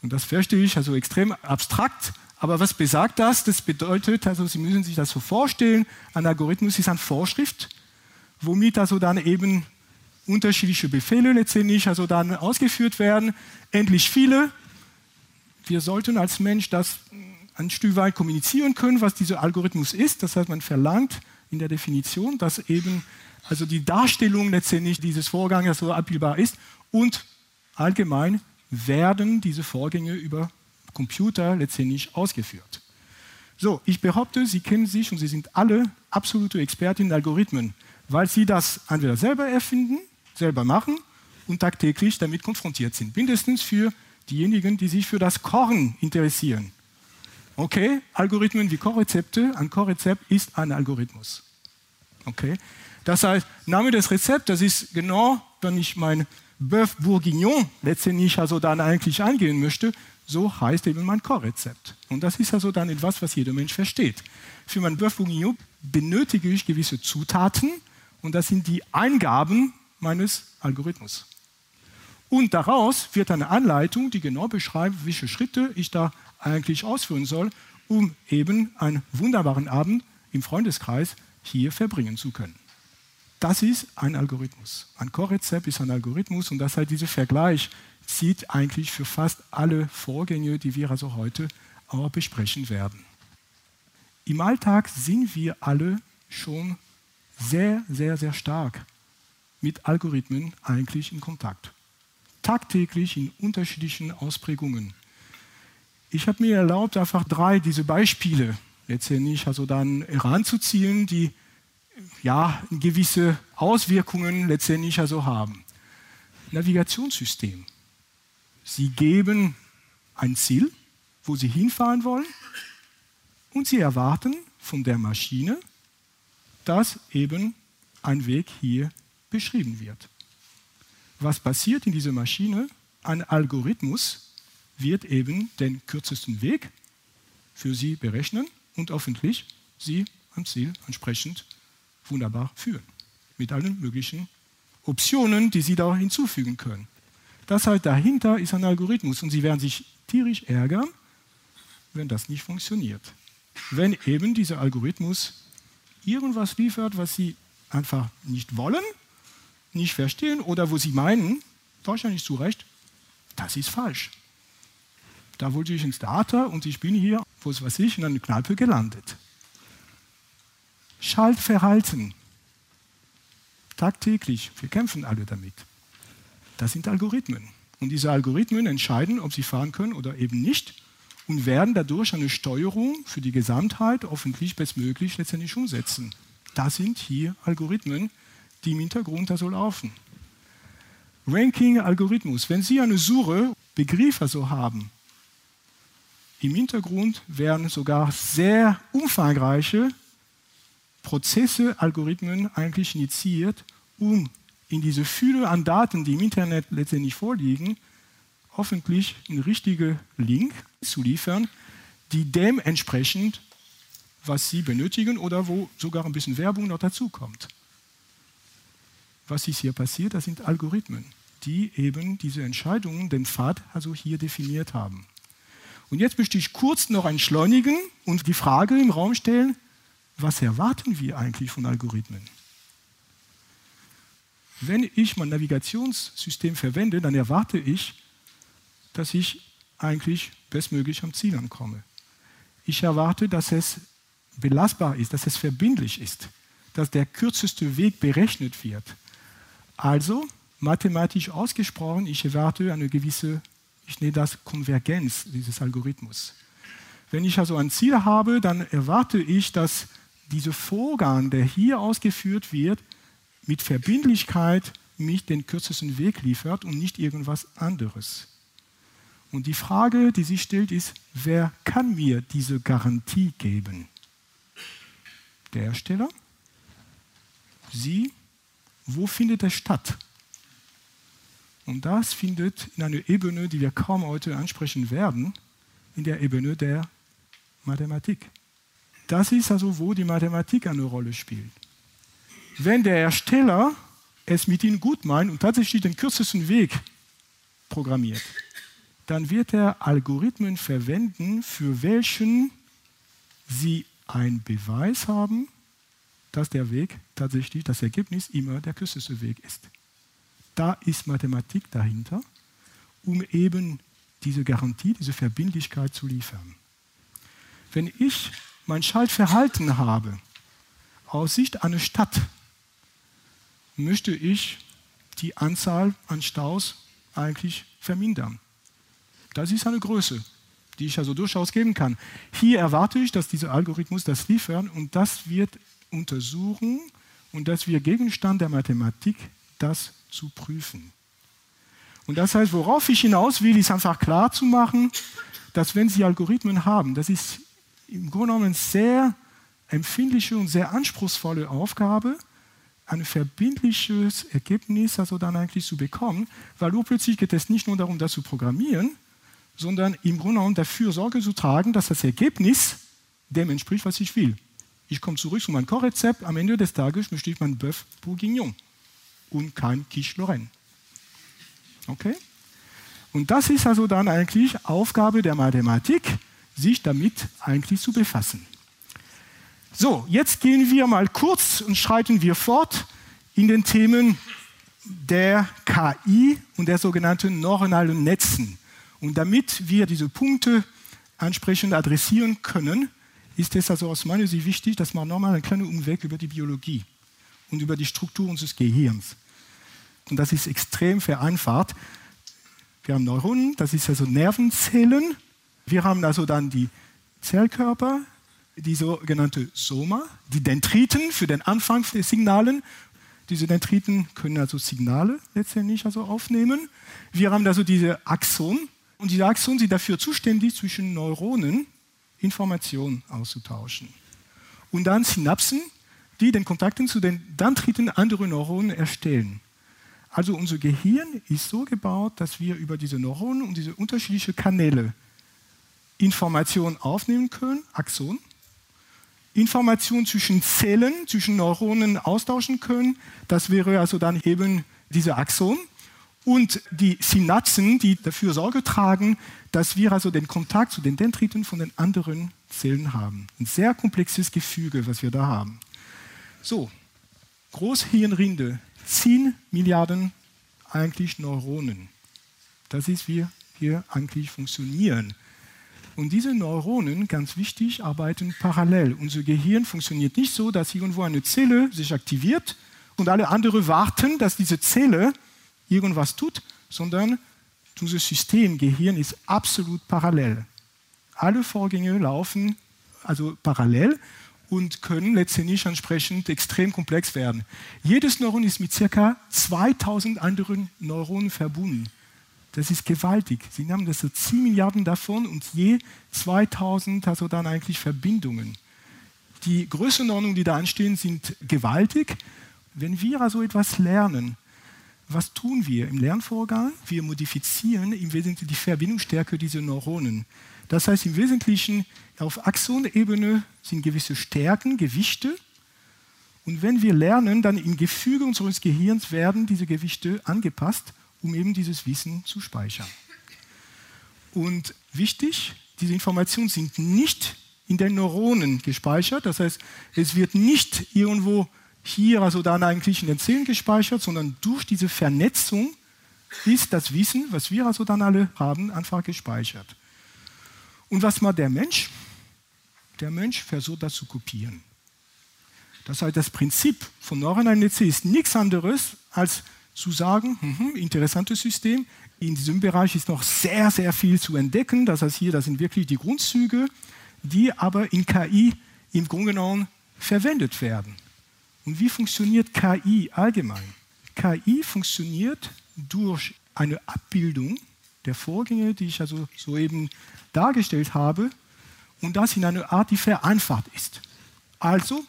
Und das verstehe ich also extrem abstrakt. Aber was besagt das? Das bedeutet, also Sie müssen sich das so vorstellen, ein Algorithmus ist eine Vorschrift, womit also dann eben unterschiedliche Befehle letztendlich also dann ausgeführt werden, endlich viele. Wir sollten als Mensch das ein Stück weit kommunizieren können, was dieser Algorithmus ist. Das heißt, man verlangt in der Definition, dass eben also die Darstellung letztendlich dieses Vorgangs so abbildbar ist und allgemein werden diese Vorgänge über Computer letztendlich ausgeführt. So, ich behaupte, Sie kennen sich und Sie sind alle absolute Experten in Algorithmen weil sie das entweder selber erfinden, selber machen und tagtäglich damit konfrontiert sind. Mindestens für diejenigen, die sich für das Kochen interessieren. Okay, Algorithmen wie Korrezepte. Ein Korrezept ist ein Algorithmus. Okay, das heißt, Name des Rezepts, das ist genau, wenn ich mein Bœuf Bourguignon letztendlich also dann eigentlich angehen möchte, so heißt eben mein Korrezept. Und das ist also dann etwas, was jeder Mensch versteht. Für mein Bœuf Bourguignon benötige ich gewisse Zutaten, und das sind die Eingaben meines Algorithmus. Und daraus wird eine Anleitung, die genau beschreibt, welche Schritte ich da eigentlich ausführen soll, um eben einen wunderbaren Abend im Freundeskreis hier verbringen zu können. Das ist ein Algorithmus. Ein Core-Rezept ist ein Algorithmus und das heißt, dieser Vergleich zieht eigentlich für fast alle Vorgänge, die wir also heute auch besprechen werden. Im Alltag sind wir alle schon sehr, sehr, sehr stark mit Algorithmen eigentlich in Kontakt. Tagtäglich in unterschiedlichen Ausprägungen. Ich habe mir erlaubt, einfach drei diese Beispiele letztendlich also dann heranzuziehen, die ja gewisse Auswirkungen letztendlich also haben. Navigationssystem. Sie geben ein Ziel, wo Sie hinfahren wollen, und Sie erwarten von der Maschine, dass eben ein Weg hier beschrieben wird. Was passiert in dieser Maschine? Ein Algorithmus wird eben den kürzesten Weg für Sie berechnen und hoffentlich Sie am Ziel entsprechend wunderbar führen. Mit allen möglichen Optionen, die Sie da hinzufügen können. Das heißt, dahinter ist ein Algorithmus und Sie werden sich tierisch ärgern, wenn das nicht funktioniert. Wenn eben dieser Algorithmus irgendwas liefert, was sie einfach nicht wollen, nicht verstehen oder wo sie meinen, wahrscheinlich zu Recht, das ist falsch. Da wollte ich ins Theater und ich bin hier, was weiß ich, in einer Kneipe gelandet. Schaltverhalten. Tagtäglich. Wir kämpfen alle damit. Das sind Algorithmen. Und diese Algorithmen entscheiden, ob sie fahren können oder eben nicht und werden dadurch eine Steuerung für die Gesamtheit hoffentlich bestmöglich letztendlich umsetzen. Das sind hier Algorithmen, die im Hintergrund da so laufen. Ranking-Algorithmus. Wenn Sie eine Suche Begriffe so haben, im Hintergrund werden sogar sehr umfangreiche Prozesse, Algorithmen eigentlich initiiert, um in diese Fülle an Daten, die im Internet letztendlich vorliegen, hoffentlich einen richtigen Link zu liefern, die dem entsprechend, was Sie benötigen oder wo sogar ein bisschen Werbung noch dazu kommt. Was ist hier passiert? Das sind Algorithmen, die eben diese Entscheidungen, den Pfad also hier definiert haben. Und jetzt möchte ich kurz noch entschleunigen und die Frage im Raum stellen, was erwarten wir eigentlich von Algorithmen? Wenn ich mein Navigationssystem verwende, dann erwarte ich, dass ich eigentlich bestmöglich am Ziel ankomme. Ich erwarte, dass es belastbar ist, dass es verbindlich ist, dass der kürzeste Weg berechnet wird. Also, mathematisch ausgesprochen, ich erwarte eine gewisse, ich nenne das Konvergenz dieses Algorithmus. Wenn ich also ein Ziel habe, dann erwarte ich, dass dieser Vorgang, der hier ausgeführt wird, mit Verbindlichkeit mich den kürzesten Weg liefert und nicht irgendwas anderes. Und die Frage, die sich stellt, ist, wer kann mir diese Garantie geben? Der Hersteller? Sie? Wo findet es statt? Und das findet in einer Ebene, die wir kaum heute ansprechen werden, in der Ebene der Mathematik. Das ist also, wo die Mathematik eine Rolle spielt. Wenn der Ersteller es mit Ihnen gut meint und tatsächlich den kürzesten Weg programmiert, dann wird er Algorithmen verwenden, für welchen Sie einen Beweis haben, dass der Weg tatsächlich, das Ergebnis immer der kürzeste Weg ist. Da ist Mathematik dahinter, um eben diese Garantie, diese Verbindlichkeit zu liefern. Wenn ich mein Schaltverhalten habe, aus Sicht einer Stadt, möchte ich die Anzahl an Staus eigentlich vermindern. Das ist eine Größe, die ich also durchaus geben kann. Hier erwarte ich, dass dieser Algorithmus das liefert und das wird untersuchen und das wird Gegenstand der Mathematik, das zu prüfen. Und das heißt, worauf ich hinaus will, ist einfach klar zu machen, dass wenn Sie Algorithmen haben, das ist im Grunde genommen eine sehr empfindliche und sehr anspruchsvolle Aufgabe, ein verbindliches Ergebnis also dann eigentlich zu bekommen, weil urplötzlich geht es nicht nur darum, das zu programmieren, sondern im Grunde genommen dafür Sorge zu tragen, dass das Ergebnis dem entspricht, was ich will. Ich komme zurück zu meinem Kochrezept. Am Ende des Tages möchte ich mein Bœuf Bourguignon und kein Quiche Lorraine. Okay? Und das ist also dann eigentlich Aufgabe der Mathematik, sich damit eigentlich zu befassen. So, jetzt gehen wir mal kurz und schreiten wir fort in den Themen der KI und der sogenannten neuronalen Netzen. Und damit wir diese Punkte ansprechend adressieren können, ist es also aus meiner Sicht wichtig, dass man nochmal einen kleinen Umweg über die Biologie und über die Struktur unseres Gehirns. Und das ist extrem vereinfacht. Wir haben Neuronen, das ist also Nervenzellen. Wir haben also dann die Zellkörper, die sogenannte Soma, die Dendriten für den Anfang der Signalen. Diese Dendriten können also Signale letztendlich also aufnehmen. Wir haben also diese Axon und diese Axon sind dafür zuständig, zwischen Neuronen Informationen auszutauschen. Und dann Synapsen, die den Kontakten zu den Dendriten anderer Neuronen erstellen. Also unser Gehirn ist so gebaut, dass wir über diese Neuronen und diese unterschiedlichen Kanäle Informationen aufnehmen können, Axon, Informationen zwischen Zellen, zwischen Neuronen austauschen können. Das wäre also dann eben diese Axon. Und die Synapsen, die dafür Sorge tragen, dass wir also den Kontakt zu den Dendriten von den anderen Zellen haben. Ein sehr komplexes Gefüge, was wir da haben. So, Großhirnrinde, 10 Milliarden eigentlich Neuronen. Das ist, wie wir eigentlich funktionieren. Und diese Neuronen, ganz wichtig, arbeiten parallel. Unser Gehirn funktioniert nicht so, dass irgendwo eine Zelle sich aktiviert und alle anderen warten, dass diese Zelle irgendwas tut, sondern unser System Gehirn ist absolut parallel. Alle Vorgänge laufen also parallel und können letztendlich entsprechend extrem komplex werden. Jedes Neuron ist mit ca. 2000 anderen Neuronen verbunden. Das ist gewaltig. Sie haben das so 10 Milliarden davon und je 2000 also dann eigentlich Verbindungen. Die Größenordnungen, die da anstehen, sind gewaltig. Wenn wir also etwas lernen, was tun wir im Lernvorgang? Wir modifizieren im Wesentlichen die Verbindungsstärke dieser Neuronen. Das heißt im Wesentlichen, auf Axonebene sind gewisse Stärken, Gewichte. Und wenn wir lernen, dann im Gefüge unseres Gehirns werden diese Gewichte angepasst, um eben dieses Wissen zu speichern. Und wichtig, diese Informationen sind nicht in den Neuronen gespeichert. Das heißt, es wird nicht irgendwo hier, also dann eigentlich in den Zellen gespeichert, sondern durch diese Vernetzung ist das Wissen, was wir also dann alle haben, einfach gespeichert. Und was macht der Mensch? Der Mensch versucht das zu kopieren. Das heißt, das Prinzip von neuronalen Netze ist nichts anderes, als zu sagen, mh, interessantes System, in diesem Bereich ist noch sehr, sehr viel zu entdecken. Das heißt, hier, das sind wirklich die Grundzüge, die aber in KI im Grunde genommen verwendet werden. Und wie funktioniert KI allgemein? KI funktioniert durch eine Abbildung der Vorgänge, die ich also soeben dargestellt habe, und das in einer Art, die vereinfacht ist. Also,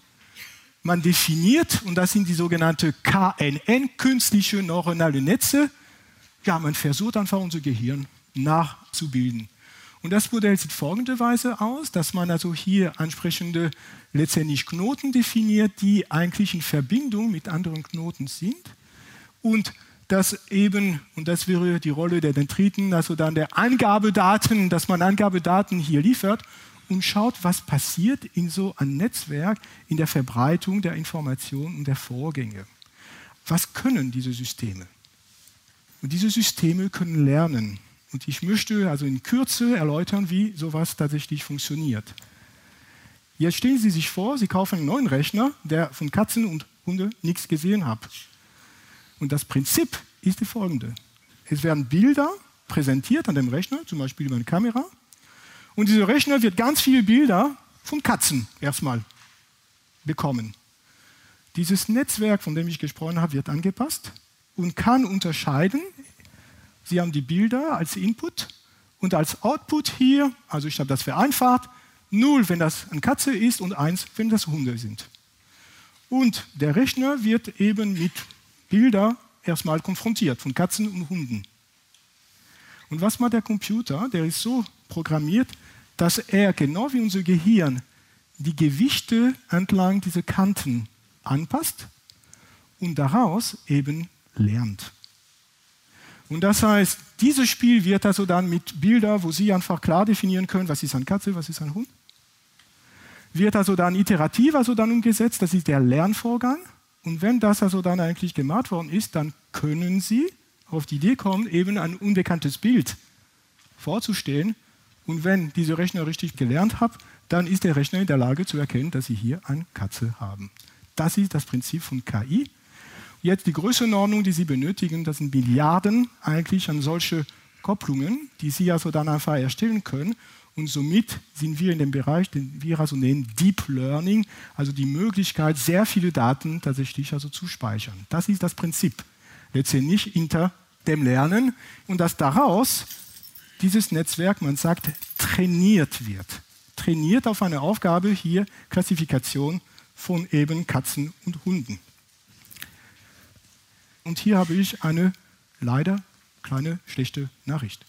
man definiert, und das sind die sogenannten KNN, künstliche neuronale Netze, ja, man versucht einfach unser Gehirn nachzubilden. Und das Modell sieht folgenderweise aus, dass man also hier entsprechende letztendlich Knoten definiert, die eigentlich in Verbindung mit anderen Knoten sind. Und dass eben, und das wäre die Rolle der Dendriten, also dann der Angabedaten, dass man Angabedaten hier liefert und schaut, was passiert in so einem Netzwerk in der Verbreitung der Informationen und der Vorgänge. Was können diese Systeme? Und diese Systeme können lernen. Und ich möchte also in Kürze erläutern, wie sowas tatsächlich funktioniert. Jetzt stellen Sie sich vor, Sie kaufen einen neuen Rechner, der von Katzen und Hunden nichts gesehen hat. Und das Prinzip ist die folgende. Es werden Bilder präsentiert an dem Rechner, zum Beispiel über eine Kamera. Und dieser Rechner wird ganz viele Bilder von Katzen erstmal bekommen. Dieses Netzwerk, von dem ich gesprochen habe, wird angepasst und kann unterscheiden Sie haben die Bilder als Input und als Output hier, also ich habe das vereinfacht, 0, wenn das eine Katze ist und 1, wenn das Hunde sind. Und der Rechner wird eben mit Bildern erstmal konfrontiert von Katzen und Hunden. Und was macht der Computer? Der ist so programmiert, dass er genau wie unser Gehirn die Gewichte entlang dieser Kanten anpasst und daraus eben lernt. Und das heißt, dieses Spiel wird also dann mit Bildern, wo Sie einfach klar definieren können, was ist eine Katze, was ist ein Hund, wird also dann iterativ also dann umgesetzt, das ist der Lernvorgang. Und wenn das also dann eigentlich gemacht worden ist, dann können Sie auf die Idee kommen, eben ein unbekanntes Bild vorzustellen. Und wenn diese Rechner richtig gelernt hat, dann ist der Rechner in der Lage zu erkennen, dass Sie hier eine Katze haben. Das ist das Prinzip von KI. Jetzt die Größenordnung, die Sie benötigen, das sind Milliarden eigentlich an solche Kopplungen, die Sie also dann einfach erstellen können. Und somit sind wir in dem Bereich, den wir also nennen Deep Learning, also die Möglichkeit, sehr viele Daten tatsächlich also zu speichern. Das ist das Prinzip letztendlich hinter dem Lernen und dass daraus dieses Netzwerk, man sagt, trainiert wird. Trainiert auf eine Aufgabe hier Klassifikation von eben Katzen und Hunden. Und hier habe ich eine leider kleine schlechte Nachricht.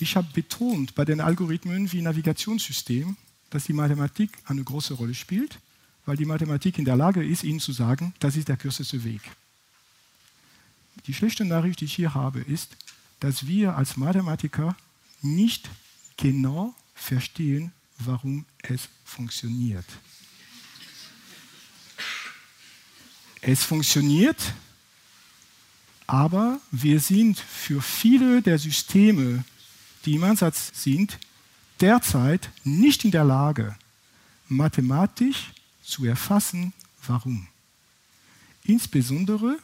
Ich habe betont bei den Algorithmen wie Navigationssystem, dass die Mathematik eine große Rolle spielt, weil die Mathematik in der Lage ist, Ihnen zu sagen, das ist der kürzeste Weg. Die schlechte Nachricht, die ich hier habe, ist, dass wir als Mathematiker nicht genau verstehen, warum es funktioniert. Es funktioniert, aber wir sind für viele der Systeme, die im Ansatz sind, derzeit nicht in der Lage, mathematisch zu erfassen, warum. Insbesondere,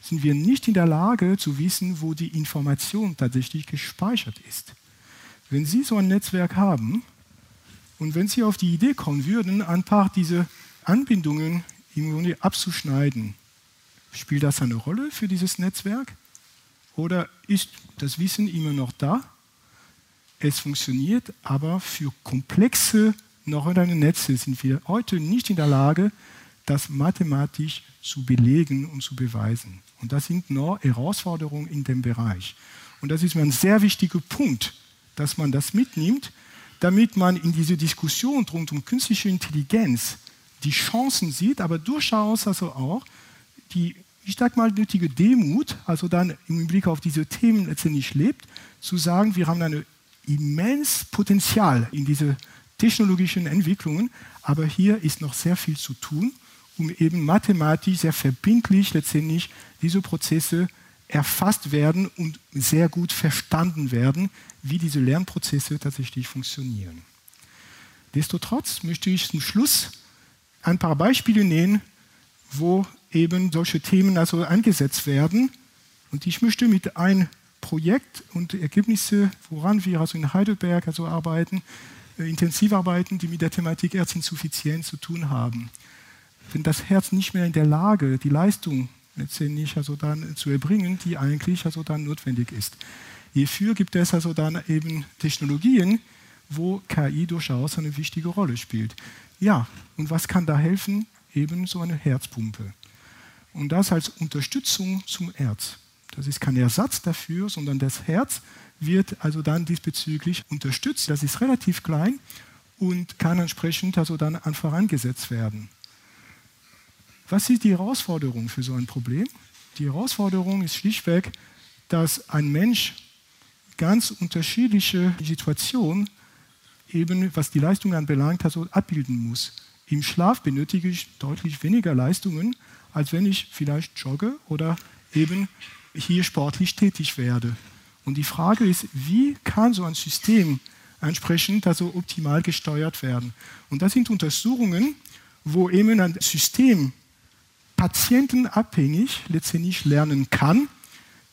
sind wir nicht in der Lage zu wissen, wo die Information tatsächlich gespeichert ist. Wenn Sie so ein Netzwerk haben und wenn Sie auf die Idee kommen würden, ein paar dieser Anbindungen im Grunde abzuschneiden, spielt das eine Rolle für dieses Netzwerk? Oder ist das Wissen immer noch da? Es funktioniert, aber für komplexe neuronale Netze sind wir heute nicht in der Lage, das mathematisch zu belegen und zu beweisen. Und das sind noch Herausforderungen in dem Bereich. Und das ist mir ein sehr wichtiger Punkt, dass man das mitnimmt, damit man in diese Diskussion rund um künstliche Intelligenz die Chancen sieht, aber durchaus also auch die, ich sag mal, nötige Demut, also dann im Blick auf diese Themen letztendlich lebt, zu sagen, wir haben ein immens Potenzial in diese technologischen Entwicklungen, aber hier ist noch sehr viel zu tun um eben mathematisch sehr verbindlich letztendlich diese Prozesse erfasst werden und sehr gut verstanden werden, wie diese Lernprozesse tatsächlich funktionieren. Destotrotz möchte ich zum Schluss ein paar Beispiele nennen, wo eben solche Themen also eingesetzt werden. Und ich möchte mit einem Projekt und Ergebnisse, woran wir also in Heidelberg also arbeiten, äh, intensiv arbeiten, die mit der Thematik Erzinsuffizienz zu tun haben wenn das Herz nicht mehr in der Lage, die Leistung letztendlich also dann zu erbringen, die eigentlich also dann notwendig ist. Hierfür gibt es also dann eben Technologien, wo KI durchaus eine wichtige Rolle spielt. Ja, und was kann da helfen? Eben so eine Herzpumpe. Und das als Unterstützung zum Herz. Das ist kein Ersatz dafür, sondern das Herz wird also dann diesbezüglich unterstützt. Das ist relativ klein und kann entsprechend also dann einfach angesetzt werden. Was ist die Herausforderung für so ein Problem? Die Herausforderung ist schlichtweg, dass ein Mensch ganz unterschiedliche Situationen, eben was die Leistung anbelangt, also abbilden muss. Im Schlaf benötige ich deutlich weniger Leistungen, als wenn ich vielleicht jogge oder eben hier sportlich tätig werde. Und die Frage ist, wie kann so ein System entsprechend also optimal gesteuert werden? Und das sind Untersuchungen, wo eben ein System patientenabhängig letztendlich lernen kann,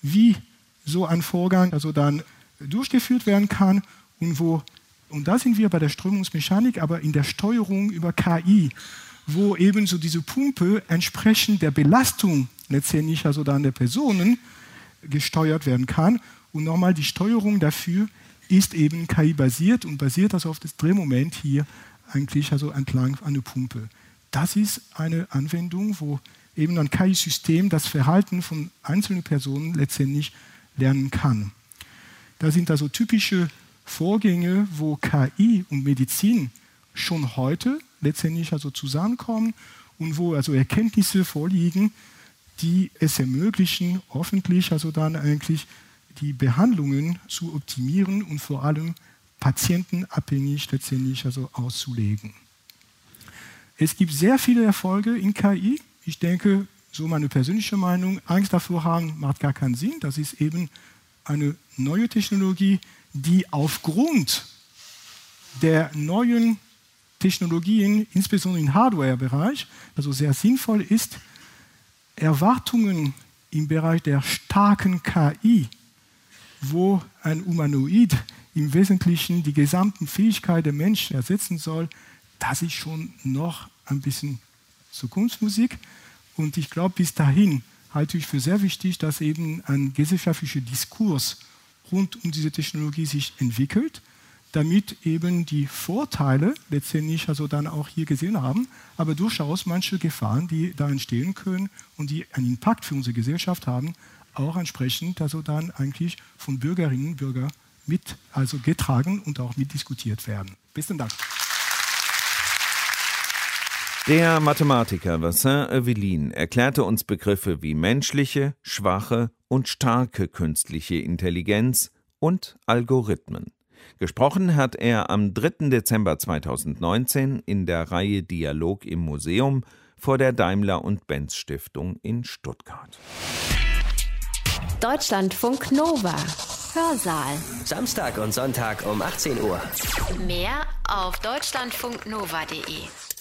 wie so ein Vorgang also dann durchgeführt werden kann und wo, und da sind wir bei der Strömungsmechanik, aber in der Steuerung über KI, wo eben so diese Pumpe entsprechend der Belastung letztendlich also dann der Personen gesteuert werden kann. Und nochmal, die Steuerung dafür ist eben KI-basiert und basiert also auf das Drehmoment hier eigentlich also entlang einer Pumpe. Das ist eine Anwendung, wo eben ein KI-System das Verhalten von einzelnen Personen letztendlich lernen kann. Da sind also typische Vorgänge, wo KI und Medizin schon heute letztendlich also zusammenkommen und wo also Erkenntnisse vorliegen, die es ermöglichen, hoffentlich also dann eigentlich die Behandlungen zu optimieren und vor allem patientenabhängig letztendlich also auszulegen. Es gibt sehr viele Erfolge in KI. Ich denke, so meine persönliche Meinung, Angst davor haben macht gar keinen Sinn. Das ist eben eine neue Technologie, die aufgrund der neuen Technologien, insbesondere im Hardware-Bereich, also sehr sinnvoll ist, Erwartungen im Bereich der starken KI, wo ein Humanoid im Wesentlichen die gesamten Fähigkeiten der Menschen ersetzen soll, das ist schon noch ein bisschen Zukunftsmusik. Und ich glaube, bis dahin halte ich für sehr wichtig, dass eben ein gesellschaftlicher Diskurs rund um diese Technologie sich entwickelt, damit eben die Vorteile letztendlich also dann auch hier gesehen haben, aber durchaus manche Gefahren, die da entstehen können und die einen Impact für unsere Gesellschaft haben, auch entsprechend also dann eigentlich von Bürgerinnen und Bürgern mit also getragen und auch mitdiskutiert werden. Besten Dank. Der Mathematiker Vincent Evelyn erklärte uns Begriffe wie menschliche, schwache und starke künstliche Intelligenz und Algorithmen. Gesprochen hat er am 3. Dezember 2019 in der Reihe Dialog im Museum vor der Daimler und Benz Stiftung in Stuttgart. Deutschlandfunk Nova. Hörsaal. Samstag und Sonntag um 18 Uhr. Mehr auf deutschlandfunknova.de.